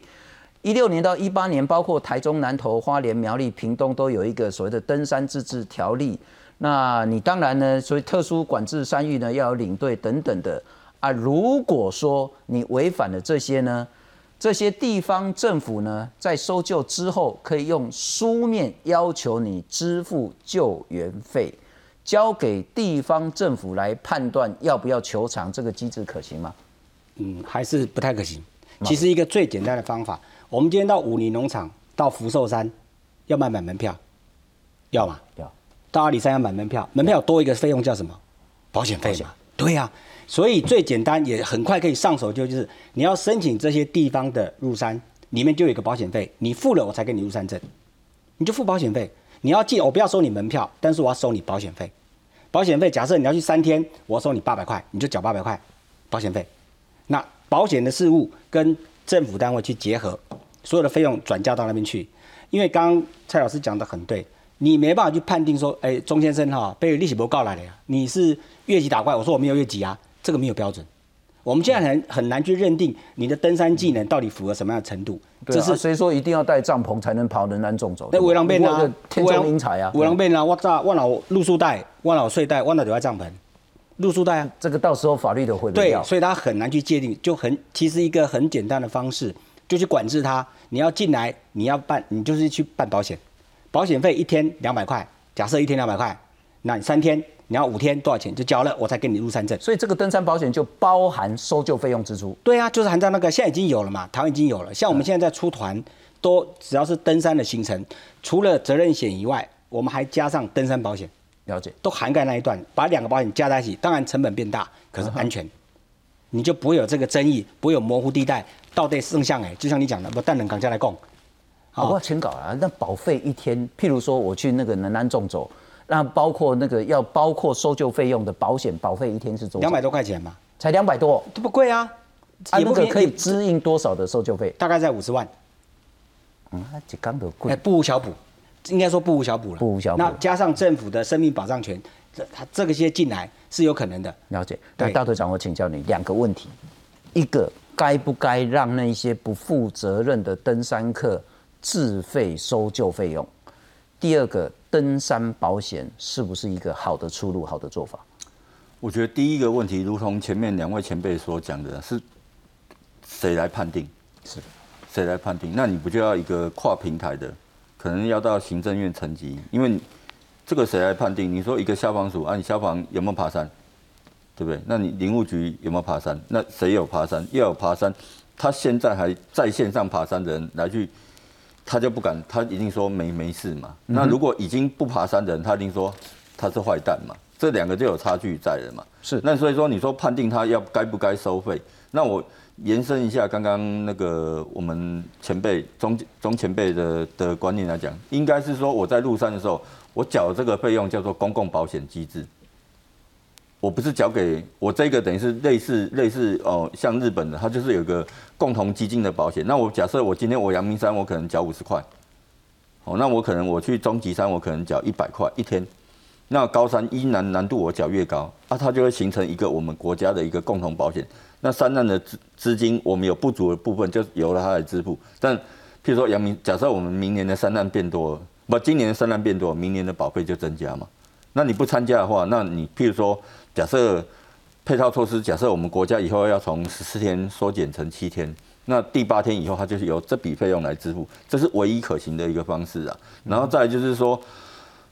一六年到一八年，包括台中、南投、花莲、苗栗、屏东都有一个所谓的登山自治条例。那你当然呢，所以特殊管制山域呢要有领队等等的啊。如果说你违反了这些呢，这些地方政府呢在搜救之后，可以用书面要求你支付救援费，交给地方政府来判断要不要求偿。这个机制可行吗？嗯，还是不太可行。其实一个最简单的方法。我们今天到武林农场、到福寿山，要买买门票，要吗？要。到阿里山要买门票，门票多一个费用叫什么？保险费嘛。对呀，所以最简单也很快可以上手，就就是你要申请这些地方的入山，里面就有一个保险费，你付了我才给你入山证，你就付保险费。你要记，我不要收你门票，但是我要收你保险费。保险费，假设你要去三天，我收你八百块，你就缴八百块保险费。那保险的事物跟政府单位去结合，所有的费用转嫁到那边去。因为刚刚蔡老师讲的很对，你没办法去判定说，哎，钟先生哈被利息博告来了呀，你是越级打怪，我说我没有越级啊，这个没有标准。我们现在很很难去认定你的登山技能到底符合什么样的程度。这是谁说一定要带帐篷才能跑能南纵走？那围狼变啊，天纵英才啊，围狼变啊，我咋我老露宿带，我老睡袋，我哪就在帐篷。露宿带啊，这个到时候法律的会对，所以他很难去界定，就很其实一个很简单的方式，就去管制他。你要进来，你要办，你就是去办保险，保险费一天两百块，假设一天两百块，那你三天你要五天多少钱就交了，我才给你入山证。所以这个登山保险就包含搜救费用支出。对啊，就是含在那个，现在已经有了嘛，台湾已经有了。像我们现在在出团，都只要是登山的行程，除了责任险以外，我们还加上登山保险。了解，都涵盖那一段，把两个保险加在一起，当然成本变大，可是安全，你就不会有这个争议，不会有模糊地带，到底剩下哎，就像你讲的，不但能扛下来供，好，我全搞了。那保费一天，譬如说我去那个南安纵走，那包括那个要包括搜救费用的保险，保费一天是多两百多块钱嘛，才两百多，这不贵啊。啊，那个可以支应多少的搜救费？大概在五十万。嗯，那几刚的贵，不无小补。应该说不无小补了，不无小补。那加上政府的生命保障权，这他这个些进来是有可能的。了解。那大队长，我请教你两个问题：一个，该不该让那些不负责任的登山客自费收救费用？第二个，登山保险是不是一个好的出路、好的做法？我觉得第一个问题，如同前面两位前辈所讲的，是谁来判定？是谁来判定？那你不就要一个跨平台的？可能要到行政院层级，因为这个谁来判定？你说一个消防署啊，你消防有没有爬山，对不对？那你林务局有没有爬山？那谁有爬山？要有爬山，他现在还在线上爬山的人来去，他就不敢，他一定说没没事嘛。那如果已经不爬山的人，他一定说他是坏蛋嘛。这两个就有差距在了嘛。是。那所以说，你说判定他要该不该收费？那我。延伸一下刚刚那个我们前辈中中前辈的的观念来讲，应该是说我在入山的时候，我缴这个费用叫做公共保险机制。我不是缴给我这个等于是类似类似哦，像日本的，它就是有个共同基金的保险。那我假设我今天我阳明山我可能缴五十块，哦，那我可能我去终极山，我可能缴一百块一天。那高山依难难度我缴越高，啊，它就会形成一个我们国家的一个共同保险。那山难的资资金，我们有不足的部分，就由了它来支付。但譬如说阳明，假设我们明年的山难变多了，不，今年的山难变多，明年的保费就增加嘛。那你不参加的话，那你譬如说，假设配套措施，假设我们国家以后要从十四天缩减成七天，那第八天以后，它就是由这笔费用来支付，这是唯一可行的一个方式啊。然后再就是说。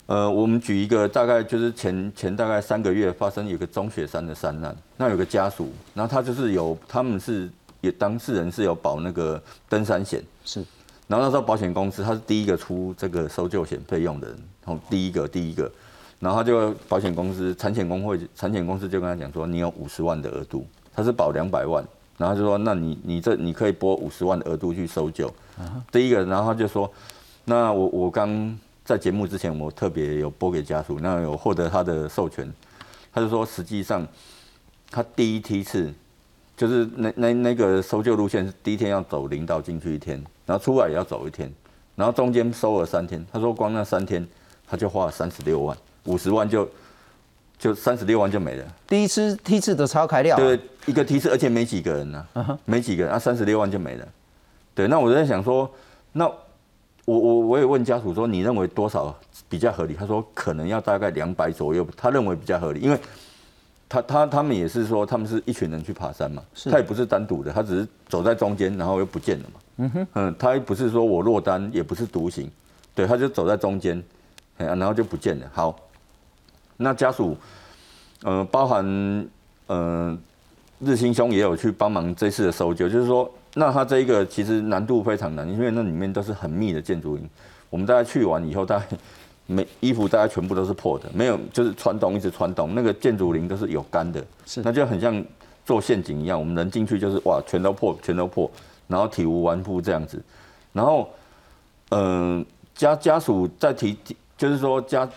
呃，我们举一个大概就是前前大概三个月发生有个中雪山的山难，那有个家属，然后他就是有他们是也当事人是有保那个登山险，是，然后那时候保险公司他是第一个出这个搜救险费用的人，哦，第一个第一个，然后他就保险公司产险工会产险公司就跟他讲说，你有五十万的额度，他是保两百万，然后就说那你你这你可以拨五十万的额度去搜救，第一个，然后他就说，那我我刚。在节目之前，我特别有拨给家属，那有获得他的授权，他就说，实际上他第一梯次就是那那那个搜救路线是第一天要走林道进去一天，然后出来也要走一天，然后中间收了三天，他说光那三天他就花了三十六万，五十万就就三十六万就没了。第一次梯次的超开料，对，一个梯次，而且没几个人呢，没几个人，那，三十六万就没了。对，那我在想说，那。我我我也问家属说，你认为多少比较合理？他说可能要大概两百左右，他认为比较合理，因为他他他们也是说他们是一群人去爬山嘛，他也不是单独的，他只是走在中间，然后又不见了嘛。嗯哼，嗯，他不是说我落单，也不是独行，对，他就走在中间，然后就不见了。好，那家属，呃，包含呃日新兄也有去帮忙这次的搜救，就是说。那它这一个其实难度非常难，因为那里面都是很密的建筑林。我们大家去完以后，大概没衣服，大家全部都是破的，没有就是穿洞一直穿洞。那个建筑林都是有干的，是那就很像做陷阱一样。我们人进去就是哇，全都破，全都破，然后体无完肤这样子。然后，嗯，家家属在提，就是说家。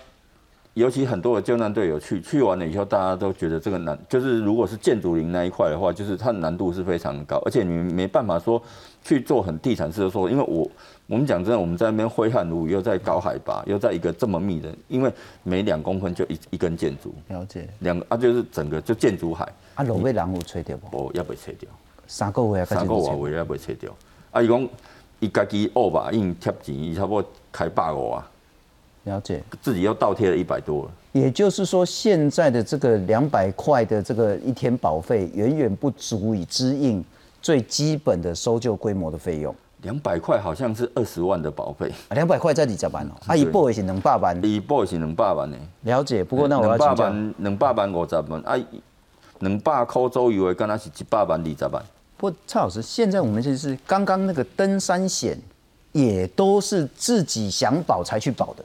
尤其很多的救难队友去去完了以后，大家都觉得这个难，就是如果是建筑林那一块的话，就是它的难度是非常高，而且你没办法说去做很地毯式的说，因为我我们讲真的，我们在那边挥汗如雨，又在高海拔，又在一个这么密的，因为每两公分就一一根建筑，了解，两个啊就是整个就建筑海，啊路被人有吹掉不？哦，要被吹掉，三个月啊，三个月要被吹掉，啊伊讲伊家己恶吧，因贴钱，伊差不多开百五啊。了解，自己又倒贴了一百多了。也就是说，现在的这个两百块的这个一天保费，远远不足以支应最基本的搜救规模的费用。两百块好像是二十万的保费，两百块在你十万哦。啊，一报是两百万，一报是两百万呢。了解，不过那我要两百万，两百万五十万，啊，两百块左右的，刚才是一百万二十万。不过蔡老师，现在我们就是刚刚那个登山险，也都是自己想保才去保的。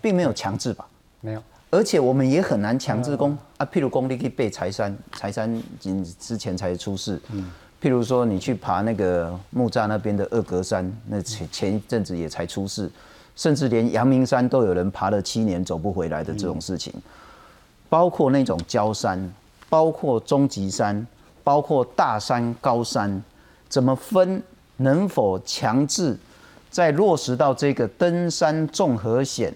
并没有强制吧？没有，而且我们也很难强制公啊。譬如公你可以背柴山，柴山今之前才出事。嗯，譬如说你去爬那个木栅那边的二格山，那前前一阵子也才出事，甚至连阳明山都有人爬了七年走不回来的这种事情。包括那种焦山，包括终极山，包括大山高山，怎么分？能否强制在落实到这个登山综合险？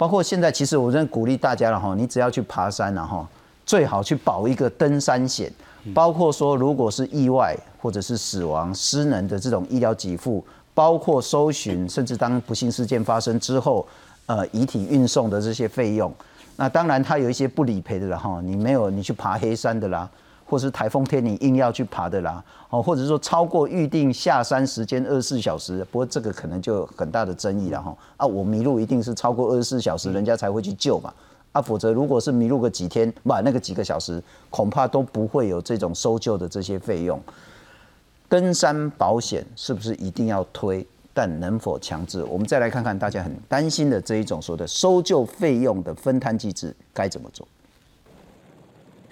包括现在，其实我真鼓励大家了哈，你只要去爬山了哈，最好去保一个登山险。包括说，如果是意外或者是死亡、失能的这种医疗给付，包括搜寻，甚至当不幸事件发生之后，呃，遗体运送的这些费用，那当然它有一些不理赔的了哈，你没有你去爬黑山的啦。或是台风天你硬要去爬的啦，哦，或者说超过预定下山时间二十四小时，不过这个可能就很大的争议了哈。啊，我迷路一定是超过二十四小时，人家才会去救嘛。啊，否则如果是迷路个几天，不，那个几个小时，恐怕都不会有这种搜救的这些费用。登山保险是不是一定要推？但能否强制？我们再来看看大家很担心的这一种所谓的搜救费用的分摊机制该怎么做。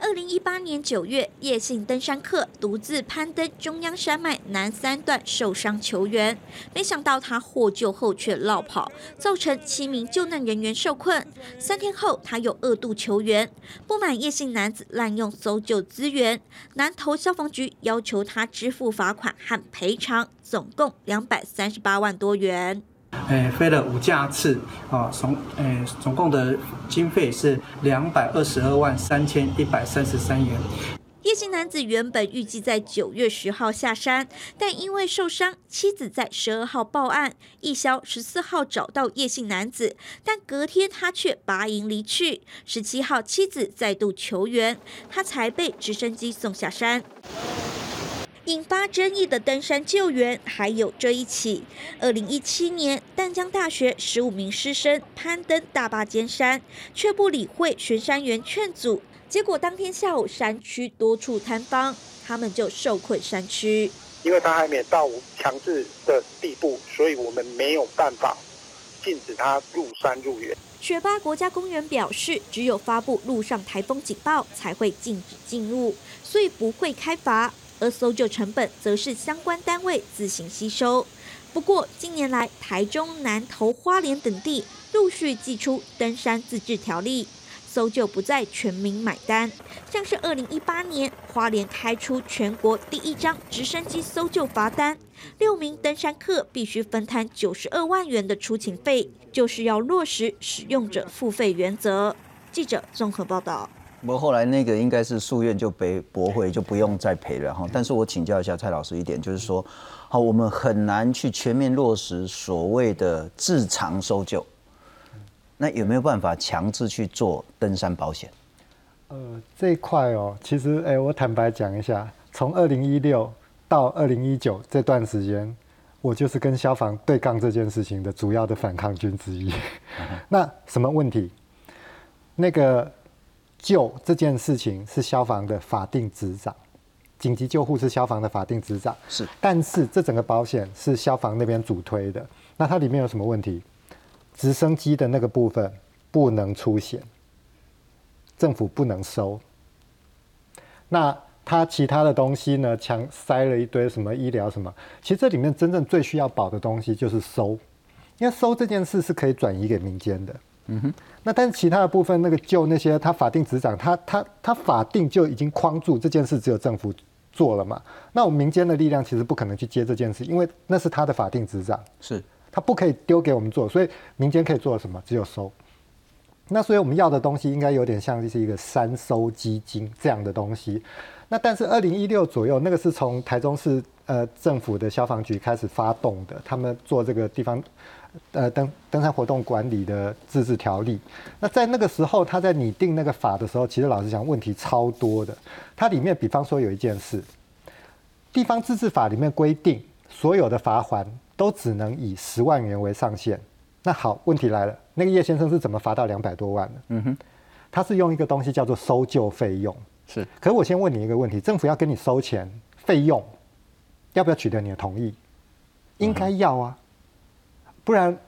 二零一八年九月，叶姓登山客独自攀登中央山脉南三段受伤求援，没想到他获救后却落跑，造成七名救难人员受困。三天后，他又二度求援，不满叶姓男子滥用搜救资源，南投消防局要求他支付罚款和赔偿，总共两百三十八万多元。诶，飞了五架次，啊，总诶总共的经费是两百二十二万三千一百三十三元。叶姓男子原本预计在九月十号下山，但因为受伤，妻子在十二号报案，义消十四号找到叶姓男子，但隔天他却拔营离去。十七号妻子再度求援，他才被直升机送下山。引发争议的登山救援还有这一起：二零一七年，淡江大学十五名师生攀登大坝尖山，却不理会巡山员劝阻。结果当天下午，山区多处坍方，他们就受困山区。因为他还没到强制的地步，所以我们没有办法禁止他入山入园。雪巴国家公园表示，只有发布陆上台风警报才会禁止进入，所以不会开罚。而搜救成本则是相关单位自行吸收。不过近年来，台中、南投、花莲等地陆续寄出登山自治条例。搜救不再全民买单，像是二零一八年花莲开出全国第一张直升机搜救罚单，六名登山客必须分摊九十二万元的出勤费，就是要落实使用者付费原则。记者综合报道。不过后来那个应该是诉愿就被驳回，就不用再赔了哈。但是我请教一下蔡老师一点，就是说，好，我们很难去全面落实所谓的自偿搜救。那有没有办法强制去做登山保险？呃，这一块哦，其实哎，我坦白讲一下，从二零一六到二零一九这段时间，我就是跟消防对抗这件事情的主要的反抗军之一。那什么问题？那个救这件事情是消防的法定执掌，紧急救护是消防的法定执掌。是，但是这整个保险是消防那边主推的，那它里面有什么问题？直升机的那个部分不能出险，政府不能收。那它其他的东西呢？强塞了一堆什么医疗什么？其实这里面真正最需要保的东西就是收，因为收这件事是可以转移给民间的。嗯哼。那但是其他的部分，那个就那些他法定执掌，他他他法定就已经框住这件事，只有政府做了嘛？那我们民间的力量其实不可能去接这件事，因为那是他的法定执掌。是。他不可以丢给我们做，所以民间可以做什么？只有收。那所以我们要的东西应该有点像就是一个三收基金这样的东西。那但是二零一六左右，那个是从台中市呃政府的消防局开始发动的，他们做这个地方呃登登山活动管理的自治条例。那在那个时候，他在拟定那个法的时候，其实老实讲问题超多的。它里面比方说有一件事，地方自治法里面规定所有的罚款。都只能以十万元为上限。那好，问题来了，那个叶先生是怎么罚到两百多万的？嗯哼，他是用一个东西叫做搜救费用。是，可是我先问你一个问题：政府要跟你收钱费用，要不要取得你的同意？应该要啊，不然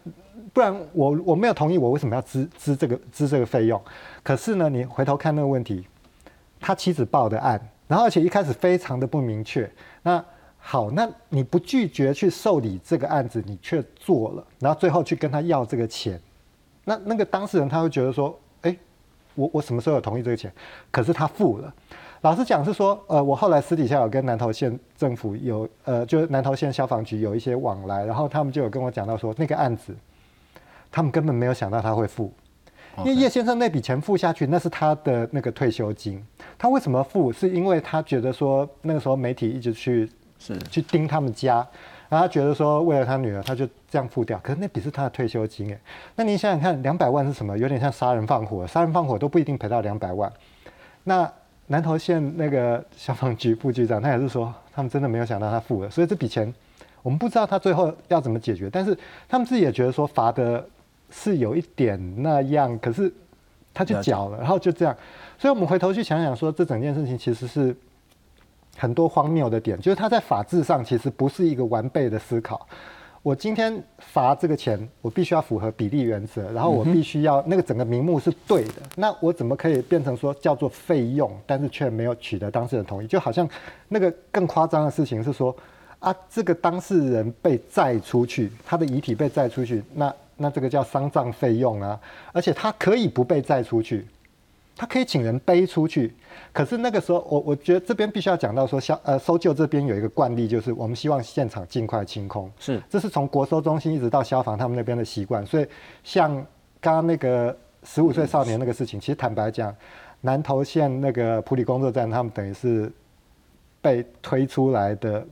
不然我我没有同意，我为什么要支支这个支这个费用？可是呢，你回头看那个问题，他妻子报的案，然后而且一开始非常的不明确，那。好，那你不拒绝去受理这个案子，你却做了，然后最后去跟他要这个钱，那那个当事人他会觉得说，哎，我我什么时候有同意这个钱？可是他付了。老实讲是说，呃，我后来私底下有跟南投县政府有，呃，就是南投县消防局有一些往来，然后他们就有跟我讲到说，那个案子，他们根本没有想到他会付，因为叶先生那笔钱付下去，那是他的那个退休金，他为什么付？是因为他觉得说，那个时候媒体一直去。是去盯他们家，然后他觉得说为了他女儿，他就这样付掉。可是那笔是他的退休金哎，那你想想看，两百万是什么？有点像杀人放火，杀人放火都不一定赔到两百万。那南投县那个消防局副局长，他也是说，他们真的没有想到他付了，所以这笔钱我们不知道他最后要怎么解决。但是他们自己也觉得说罚的是有一点那样，可是他就缴了，然后就这样。所以我们回头去想想说，这整件事情其实是。很多荒谬的点，就是他在法制上其实不是一个完备的思考。我今天罚这个钱，我必须要符合比例原则，然后我必须要那个整个名目是对的。那我怎么可以变成说叫做费用，但是却没有取得当事人同意？就好像那个更夸张的事情是说啊，这个当事人被载出去，他的遗体被载出去，那那这个叫丧葬费用啊，而且他可以不被载出去。他可以请人背出去。可是那个时候，我我觉得这边必须要讲到说，消呃搜救这边有一个惯例，就是我们希望现场尽快清空。是，这是从国搜中心一直到消防他们那边的习惯。所以像刚刚那个十五岁少年那个事情，其实坦白讲，南投县那个普里工作站，他们等于是被推出来的。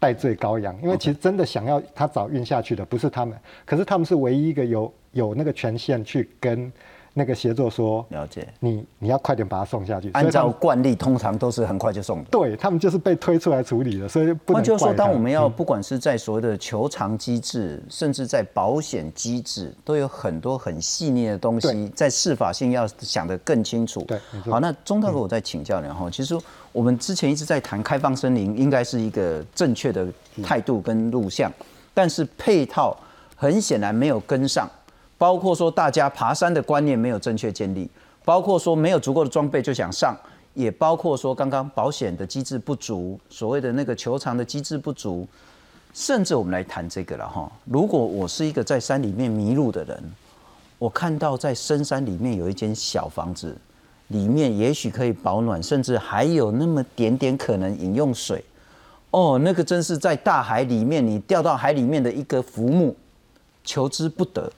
戴罪羔羊，因为其实真的想要他早运下去的不是他们，可是他们是唯一一个有有那个权限去跟。那个协作说，了解你，你要快点把它送下去。按照惯例，通常都是很快就送的。对他们就是被推出来处理了，所以不能就是说，当我们要不管是在所谓的求偿机制，甚至在保险机制，都有很多很细腻的东西，在司法性要想得更清楚。对，好，那钟大哥，我再请教你哈。其实我们之前一直在谈开放森林，应该是一个正确的态度跟录像，但是配套很显然没有跟上。包括说大家爬山的观念没有正确建立，包括说没有足够的装备就想上，也包括说刚刚保险的机制不足，所谓的那个球场的机制不足，甚至我们来谈这个了哈。如果我是一个在山里面迷路的人，我看到在深山里面有一间小房子，里面也许可以保暖，甚至还有那么点点可能饮用水，哦，那个真是在大海里面你掉到海里面的一个浮木，求之不得。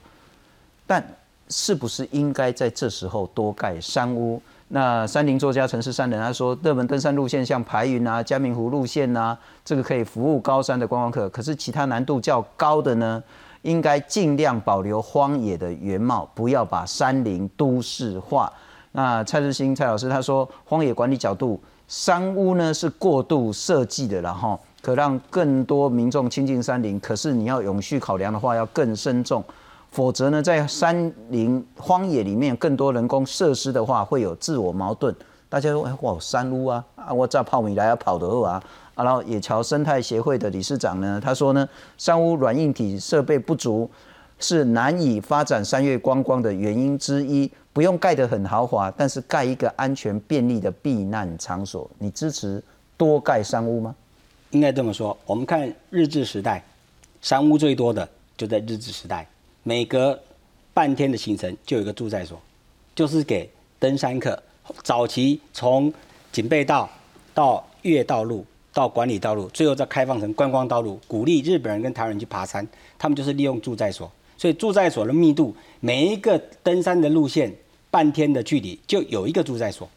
但是不是应该在这时候多盖山屋？那山林作家城市山人他说，热门登山路线像排云啊、嘉明湖路线啊，这个可以服务高山的观光客。可是其他难度较高的呢，应该尽量保留荒野的原貌，不要把山林都市化。那蔡日新蔡老师他说，荒野管理角度，山屋呢是过度设计的，然后可让更多民众亲近山林。可是你要永续考量的话，要更慎重。否则呢，在山林荒野里面更多人工设施的话，会有自我矛盾。大家说，哎，哇，山屋啊，啊，我炸泡米来要跑的后啊，啊，然后野桥生态协会的理事长呢，他说呢，山屋软硬体设备不足，是难以发展山月观光的原因之一。不用盖得很豪华，但是盖一个安全便利的避难场所。你支持多盖山屋吗？应该这么说，我们看日治时代，山屋最多的就在日治时代。每隔半天的行程就有一个住宅所，就是给登山客。早期从警备道到越道路到管理道路，最后再开放成观光道路，鼓励日本人跟台湾人去爬山。他们就是利用住宅所，所以住宅所的密度，每一个登山的路线半天的距离就有一个住宅所。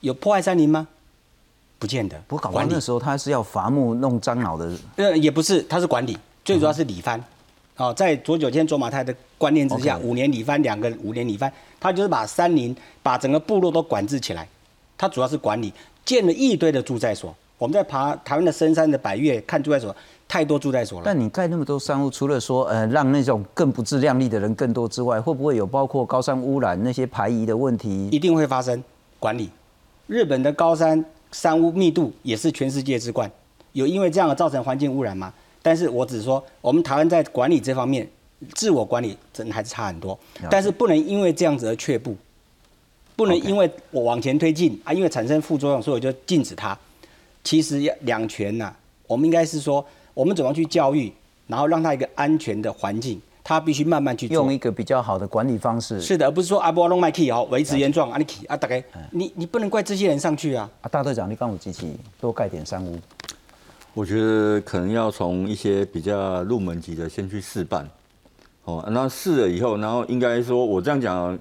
有破坏山林吗？不见得。不过搞完的时候，他是要伐木弄樟脑的。呃，也不是，他是管理，最主要是理番。哦，在左九天卓马太的观念之下，五年里翻两个五年里翻，他就是把山林、把整个部落都管制起来。他主要是管理，建了一堆的住宅所。我们在爬台湾的深山的百越看住宅所，太多住宅所了。但你盖那么多山屋，除了说呃让那种更不自量力的人更多之外，会不会有包括高山污染那些排遗的问题？一定会发生。管理，日本的高山山屋密度也是全世界之冠，有因为这样而造成环境污染吗？但是我只说，我们台湾在管理这方面，自我管理真的还是差很多。但是不能因为这样子而却步，不能因为我往前推进啊，因为产生副作用，所以我就禁止它。其实要两全呐，我们应该是说，我们怎么去教育，然后让他一个安全的环境，他必须慢慢去用一个比较好的管理方式。是的，而不是说阿波隆麦 key 哦，维持原状啊，你 key 啊，大概你你不能怪这些人上去啊。啊，大队长，你帮我机器多盖点山屋。我觉得可能要从一些比较入门级的先去试办，哦，那试了以后，然后应该说，我这样讲，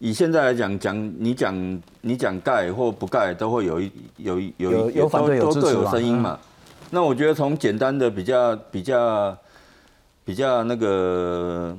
以现在来讲，讲你讲你讲盖或不盖，都会有一有有有反对有都各有声音嘛。那我觉得从简单的比较比较比较那个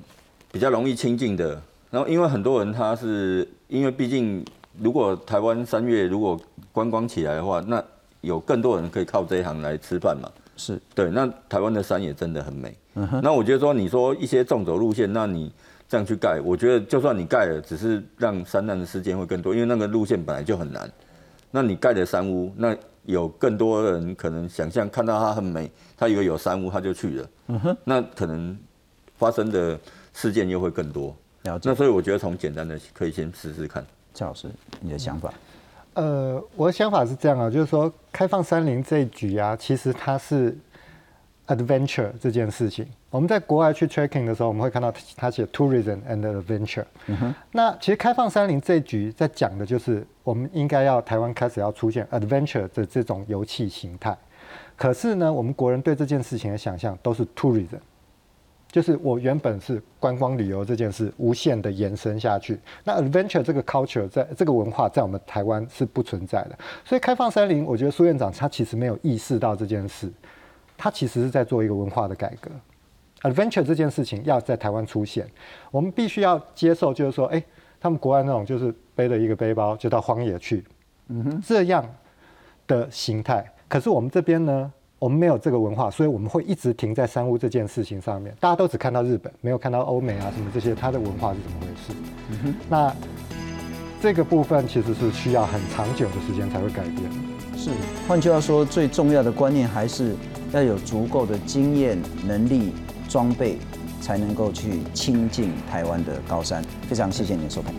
比较容易亲近的，然后因为很多人他是因为毕竟如果台湾三月如果观光起来的话，那有更多人可以靠这一行来吃饭嘛？是对。那台湾的山也真的很美。那我觉得说，你说一些纵走路线，那你这样去盖，我觉得就算你盖了，只是让山难的事件会更多，因为那个路线本来就很难。那你盖的山屋，那有更多人可能想象看到它很美，他以为有山屋他就去了。嗯哼。那可能发生的事件又会更多。了解。那所以我觉得从简单的可以先试试看。蔡老师，你的想法？呃，我的想法是这样啊，就是说开放山林这一局啊，其实它是 adventure 这件事情。我们在国外去 tracking 的时候，我们会看到他写 tourism and adventure。那其实开放山林这一局在讲的就是，我们应该要台湾开始要出现 adventure 的这种游憩形态。可是呢，我们国人对这件事情的想象都是 tourism，就是我原本是观光旅游这件事无限的延伸下去。那 adventure 这个 culture 在这个文化在我们台湾是不存在的。所以开放山林，我觉得苏院长他其实没有意识到这件事，他其实是在做一个文化的改革。adventure 这件事情要在台湾出现，我们必须要接受，就是说，哎，他们国外那种就是背了一个背包就到荒野去，嗯哼，这样的形态。可是我们这边呢，我们没有这个文化，所以我们会一直停在山屋这件事情上面。大家都只看到日本，没有看到欧美啊什么这些，它的文化是怎么回事？那这个部分其实是需要很长久的时间才会改变。是，换句话说，最重要的观念还是要有足够的经验、能力、装备，才能够去亲近台湾的高山。非常谢谢您的收看。